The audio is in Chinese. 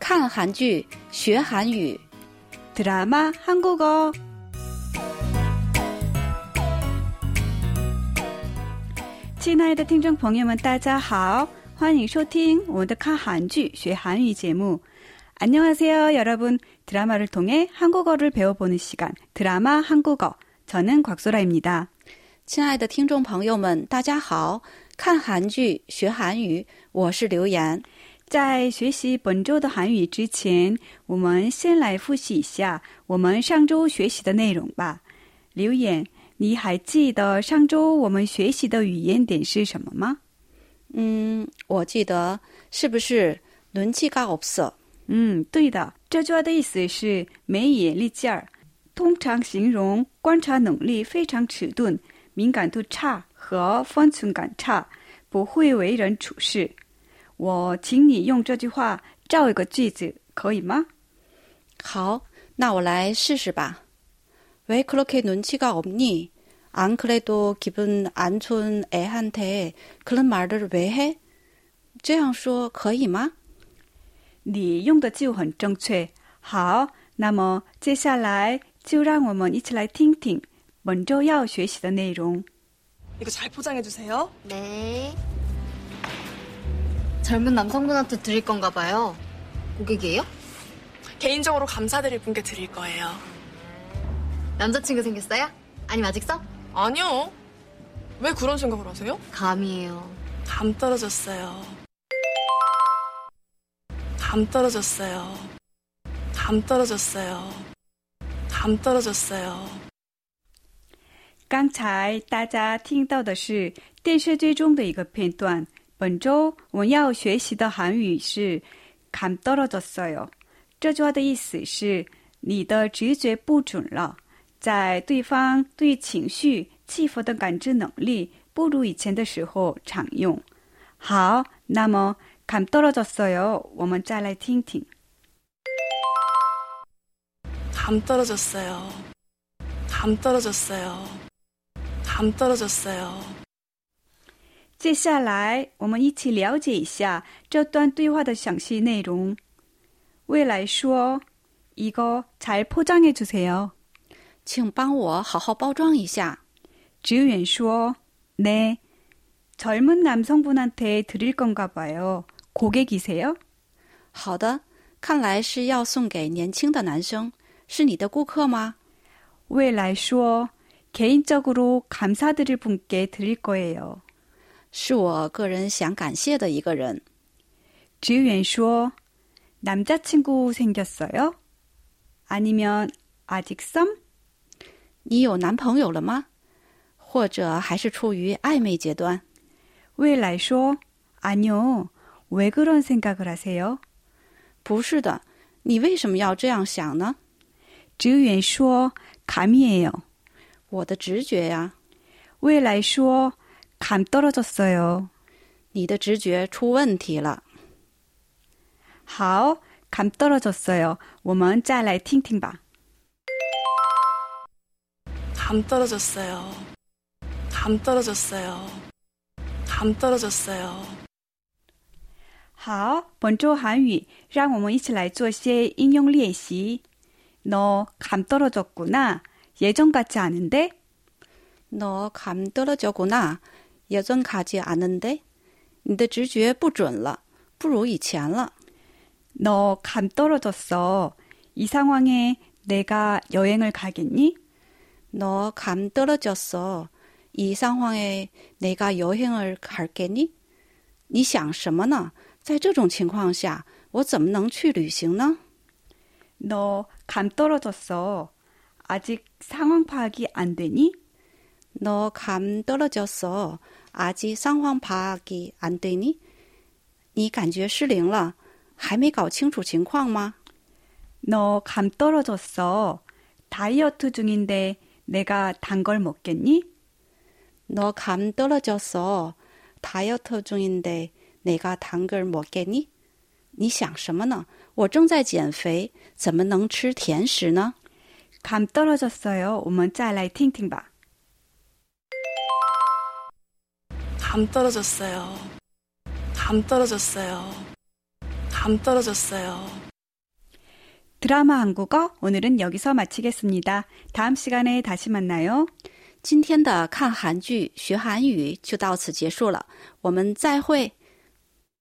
看韩剧学韩语， 드라마 한국어. 친아이的听众朋友们，大家好，欢迎收听我们的看韩剧学韩语节目。안녕하세요，여러분。 드라마를 통해 한국어를 배워보는 시간 드라마 한국어. 저는 곽소라입니다. 亲爱的听众朋友们，大家好！看韩剧学韩语，我是刘岩。 在学习本周的韩语之前，我们先来复习一下我们上周学习的内容吧。刘岩，你还记得上周我们学习的语言点是什么吗？嗯，我记得是不是눈치가없어？ 嗯，对的。这句话的意思是没眼力劲儿，通常形容观察能力非常迟钝、敏感度差和分寸感差，不会为人处事。 我请你用这句话造一个句子，可以吗？好，那我来试试吧。왜그렇게눈치가없니안그래도기분안좋은애한테그런말을왜 해？ 这样说可以吗？你用的就很正确。好，那么接下来就让我们一起来听听本周要学习的内容。 이거 잘 포장해 주세요. 네. 젊은 남성분한테 드릴 건가 봐요. 고객이에요? 개인적으로 감사드릴 분께 드릴 거예요. 남자친구 생겼어요? 아니면 아직 써? 아니요. 왜 그런 생각을 하세요? 감이에요. 감 떨어졌어요. 감 떨어졌어요. 감 떨어졌어요. 감 떨어졌어요. 刚才大家听到的是电视剧中的一个片段。 本周我们要学习的韩语是“감떨어졌어요”。这句话的意思是你的直觉不准了，在对方对情绪、气氛的感知能力不如以前的时候常用。好，那么“감떨어졌어요”，我们再来听听。 감 떨어졌어요. 감 떨어졌어요. 감 떨어졌어요. 接下来，我们一起了解一下这段对话的详细内容。未来说：“이거잘포장해주세요。”请帮我好好包装一下。职员说：“네젊은남성분한테드릴건가봐요고객이세요？” 好的，看来是要送给年轻的男生，是你的顾客吗？未来说：“개인적으로감사드릴분께드릴거예요。” 是我个人想感谢的一个人。职员说：“남자친구생겼어요아니면아직 썸？” 你有男朋友了吗？或者还是处于暧昧阶段？未来说：“아니요왜그런생각을하세요？” 不是的，你为什么要这样想呢？职员说：“감이에요。”我的直觉呀。未来说：“ 감 떨어졌어요。”你的直觉出问题了。好，감떨어졌어요。我们再来听听吧。 감 떨어졌어요. 감 떨어졌어요. 감 떨어졌어요. 好，本周韩语，让我们一起来做些应用练习。너감떨어졌구나예전같지않은데 너감떨어졌구나 예전같지않은데你的直觉不准了，不如以前了。 너감떨어졌어이상황에내가여행을가겠니 너감떨어졌어이상황에내가여행을갈겠니你想什么呢？在这种情况下，我怎么能去旅行呢？ 너감떨어졌어아직상황파악이안되니 너감떨어졌어아직상황파악이안되니你感觉失灵了，还没搞清楚情况吗？ 너감떨어졌어다이어트중인데내가단걸먹겠니 너감떨어졌어다이어트중인데내가단걸먹겠니你想什么呢？我正在减肥，怎么能吃甜食呢？ 감 떨어졌어요. 我们再来听听吧. 감 떨어졌어요. 감 떨어졌어요. 감 떨어졌어요. 드라마 한국어 오늘은 여기서 마치겠습니다. 다음 시간에 다시 만나요. 今天的看韩剧学韩语就到此结束了，我们再会。